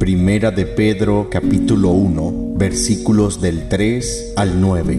Primera de Pedro capítulo 1 versículos del 3 al 9.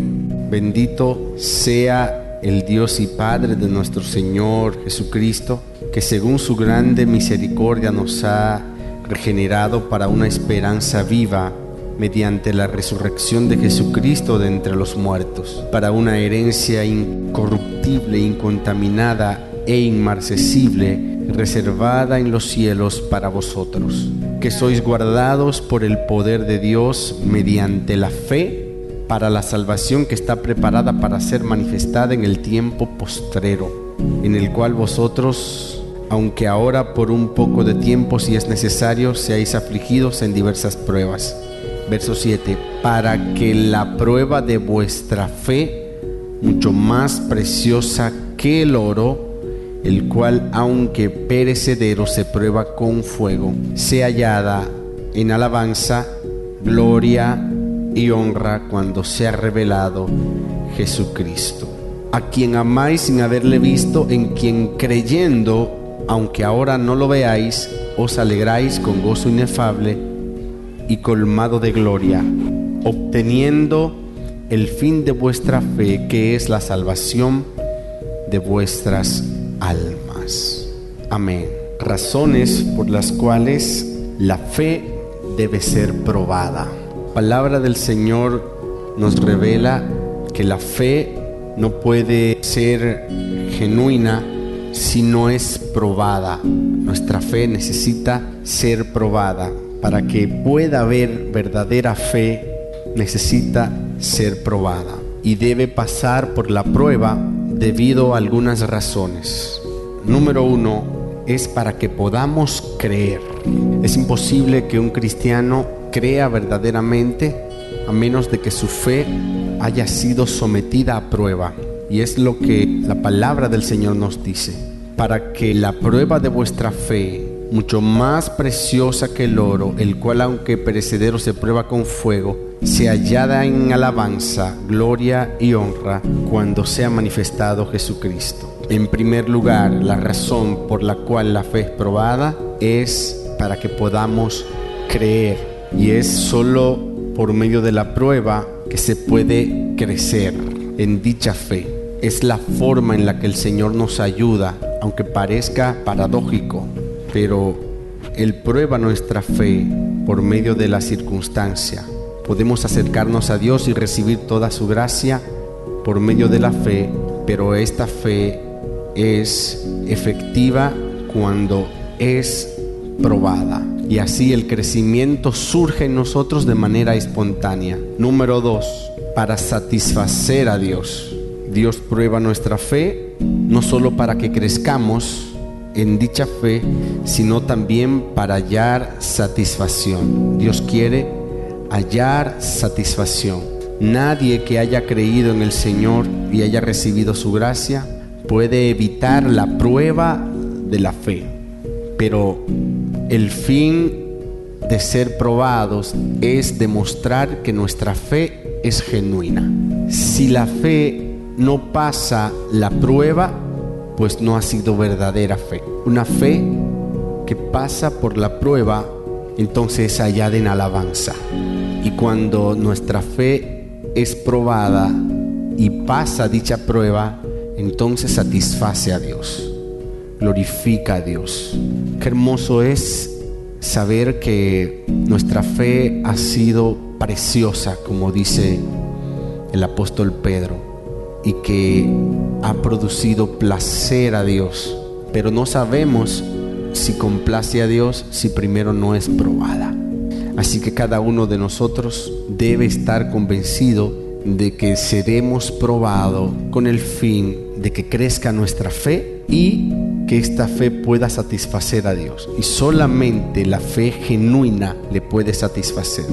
Bendito sea el Dios y Padre de nuestro Señor Jesucristo, que según su grande misericordia nos ha regenerado para una esperanza viva mediante la resurrección de Jesucristo de entre los muertos, para una herencia incorruptible, incontaminada e inmarcesible, reservada en los cielos para vosotros, que sois guardados por el poder de Dios mediante la fe para la salvación que está preparada para ser manifestada en el tiempo postrero, en el cual vosotros, aunque ahora por un poco de tiempo si es necesario, seáis afligidos en diversas pruebas. Verso 7, para que la prueba de vuestra fe, mucho más preciosa que el oro, el cual aunque perecedero se prueba con fuego, sea hallada en alabanza, gloria y honra cuando sea revelado Jesucristo, a quien amáis sin haberle visto, en quien creyendo, aunque ahora no lo veáis, os alegráis con gozo inefable y colmado de gloria, obteniendo el fin de vuestra fe, que es la salvación de vuestras almas. Amén. Razones por las cuales la fe debe ser probada. Palabra del Señor nos revela que la fe no puede ser genuina si no es probada. Nuestra fe necesita ser probada. Para que pueda haber verdadera fe, necesita ser probada. Y debe pasar por la prueba debido a algunas razones. Número uno es para que podamos creer. Es imposible que un cristiano crea verdaderamente a menos de que su fe haya sido sometida a prueba. Y es lo que la palabra del Señor nos dice. Para que la prueba de vuestra fe, mucho más preciosa que el oro, el cual aunque perecedero se prueba con fuego, se hallada en alabanza, gloria y honra cuando sea manifestado Jesucristo. En primer lugar, la razón por la cual la fe es probada es para que podamos creer. Y es solo por medio de la prueba que se puede crecer en dicha fe. Es la forma en la que el Señor nos ayuda, aunque parezca paradójico, pero Él prueba nuestra fe por medio de la circunstancia podemos acercarnos a Dios y recibir toda su gracia por medio de la fe, pero esta fe es efectiva cuando es probada. Y así el crecimiento surge en nosotros de manera espontánea. Número dos, para satisfacer a Dios. Dios prueba nuestra fe no solo para que crezcamos en dicha fe, sino también para hallar satisfacción. Dios quiere hallar satisfacción. Nadie que haya creído en el Señor y haya recibido su gracia puede evitar la prueba de la fe. Pero el fin de ser probados es demostrar que nuestra fe es genuina. Si la fe no pasa la prueba, pues no ha sido verdadera fe. Una fe que pasa por la prueba, entonces es hallada en alabanza. Y cuando nuestra fe es probada y pasa dicha prueba, entonces satisface a Dios, glorifica a Dios. Qué hermoso es saber que nuestra fe ha sido preciosa, como dice el apóstol Pedro, y que ha producido placer a Dios, pero no sabemos si complace a Dios si primero no es probada. Así que cada uno de nosotros debe estar convencido de que seremos probados con el fin de que crezca nuestra fe y que esta fe pueda satisfacer a Dios. Y solamente la fe genuina le puede satisfacer.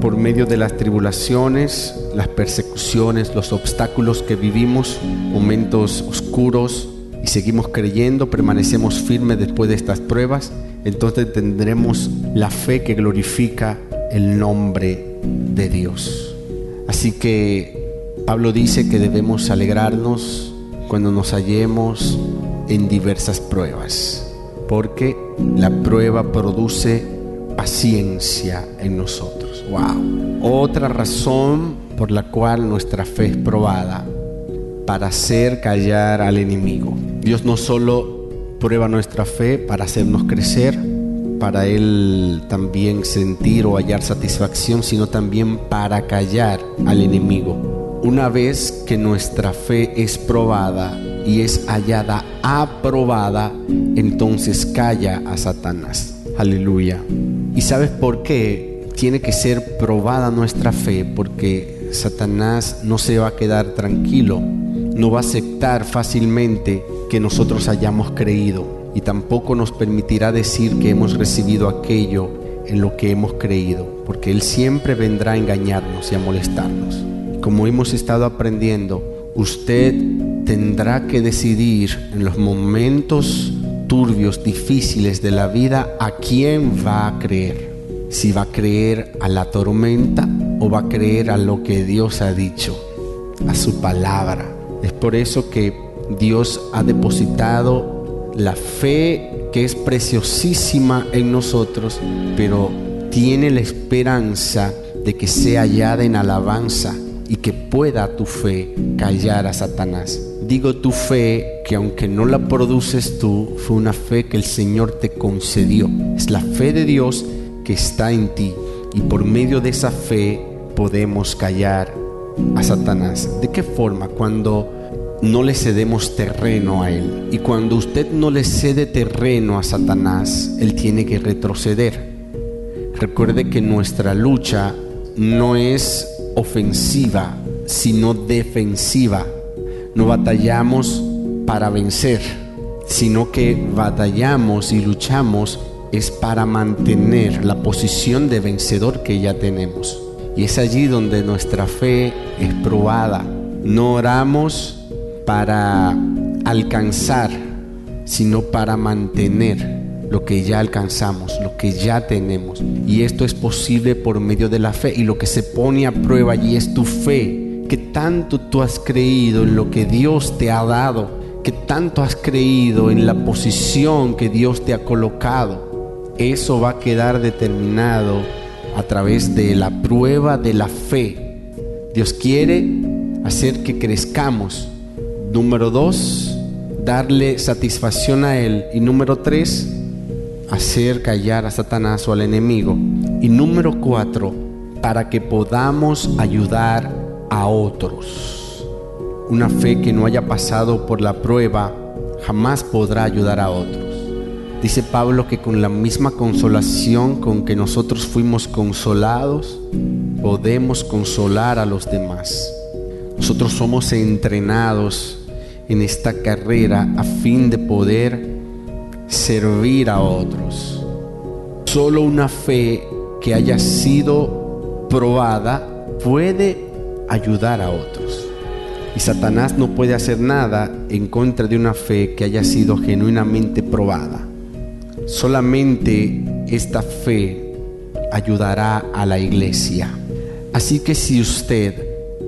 Por medio de las tribulaciones, las persecuciones, los obstáculos que vivimos, momentos oscuros, y seguimos creyendo, permanecemos firmes después de estas pruebas, entonces tendremos la fe que glorifica el nombre de Dios. Así que Pablo dice que debemos alegrarnos cuando nos hallemos en diversas pruebas, porque la prueba produce paciencia en nosotros. Wow. Otra razón por la cual nuestra fe es probada para hacer callar al enemigo. Dios no solo prueba nuestra fe para hacernos crecer, para Él también sentir o hallar satisfacción, sino también para callar al enemigo. Una vez que nuestra fe es probada y es hallada aprobada, entonces calla a Satanás. Aleluya. ¿Y sabes por qué tiene que ser probada nuestra fe? Porque Satanás no se va a quedar tranquilo, no va a aceptar fácilmente que nosotros hayamos creído y tampoco nos permitirá decir que hemos recibido aquello en lo que hemos creído, porque Él siempre vendrá a engañarnos y a molestarnos. Como hemos estado aprendiendo, usted tendrá que decidir en los momentos turbios, difíciles de la vida, a quién va a creer. Si va a creer a la tormenta o va a creer a lo que Dios ha dicho, a su palabra. Es por eso que Dios ha depositado la fe que es preciosísima en nosotros, pero tiene la esperanza de que sea hallada en alabanza y que pueda tu fe callar a Satanás. Digo tu fe que aunque no la produces tú, fue una fe que el Señor te concedió. Es la fe de Dios que está en ti y por medio de esa fe podemos callar a Satanás. ¿De qué forma? Cuando no le cedemos terreno a Él. Y cuando usted no le cede terreno a Satanás, Él tiene que retroceder. Recuerde que nuestra lucha no es ofensiva, sino defensiva. No batallamos para vencer, sino que batallamos y luchamos es para mantener la posición de vencedor que ya tenemos. Y es allí donde nuestra fe es probada. No oramos para alcanzar, sino para mantener lo que ya alcanzamos, lo que ya tenemos. Y esto es posible por medio de la fe. Y lo que se pone a prueba allí es tu fe. Que tanto tú has creído en lo que Dios te ha dado. Que tanto has creído en la posición que Dios te ha colocado. Eso va a quedar determinado a través de la prueba de la fe. Dios quiere hacer que crezcamos Número dos, darle satisfacción a Él. Y número tres, hacer callar a Satanás o al enemigo. Y número cuatro, para que podamos ayudar a otros. Una fe que no haya pasado por la prueba jamás podrá ayudar a otros. Dice Pablo que con la misma consolación con que nosotros fuimos consolados, podemos consolar a los demás. Nosotros somos entrenados en esta carrera a fin de poder servir a otros. Solo una fe que haya sido probada puede ayudar a otros. Y Satanás no puede hacer nada en contra de una fe que haya sido genuinamente probada. Solamente esta fe ayudará a la iglesia. Así que si usted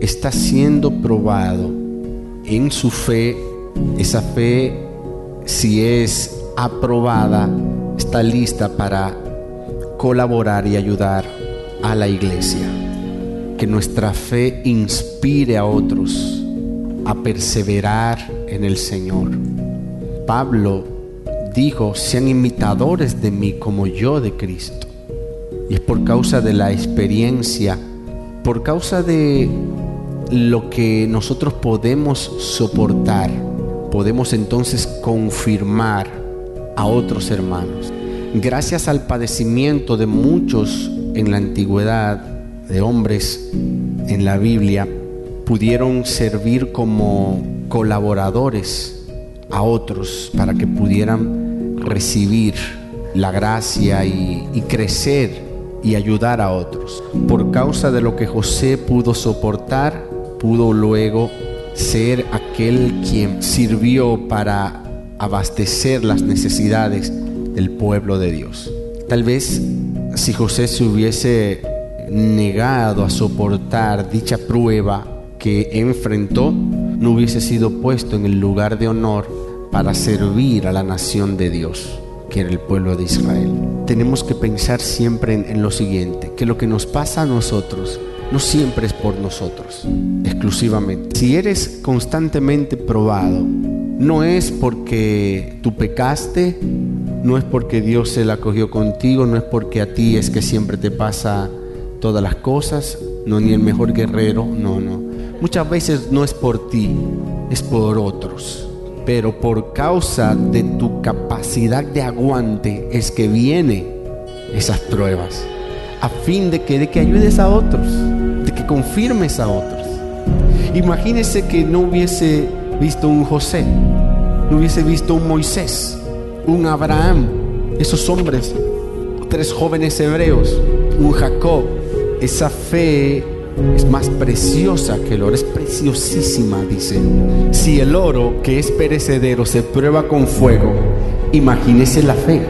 está siendo probado en su fe, esa fe, si es aprobada, está lista para colaborar y ayudar a la iglesia. Que nuestra fe inspire a otros a perseverar en el Señor. Pablo dijo, sean imitadores de mí como yo de Cristo. Y es por causa de la experiencia, por causa de lo que nosotros podemos soportar, podemos entonces confirmar a otros hermanos. Gracias al padecimiento de muchos en la antigüedad, de hombres en la Biblia, pudieron servir como colaboradores a otros para que pudieran recibir la gracia y, crecer y ayudar a otros. Por causa de lo que José pudo soportar, pudo luego ser aquel quien sirvió para abastecer las necesidades del pueblo de Dios. Tal vez si José se hubiese negado a soportar dicha prueba que enfrentó, no hubiese sido puesto en el lugar de honor para servir a la nación de Dios, que era el pueblo de Israel. tenemos que pensar siempre en, lo siguiente, que lo que nos pasa a nosotros no siempre es por nosotros, exclusivamente. Si eres constantemente probado, no es porque tú pecaste, no es porque Dios se la cogió contigo, no es porque a ti es que siempre te pasa todas las cosas, no ni el mejor guerrero, no, no. Muchas veces no es por ti, es por otros. Pero por causa de tu capacidad de aguante es que vienen esas pruebas. A fin de que, de que ayudes a otros, de que confirmes a otros. Imagínese que no hubiese visto un José, no hubiese visto un Moisés, un Abraham, esos hombres, tres jóvenes hebreos, un Jacob. Esa fe es más preciosa que el oro, es preciosísima, dice. Si el oro, que es perecedero, se prueba con fuego, imagínese la fe.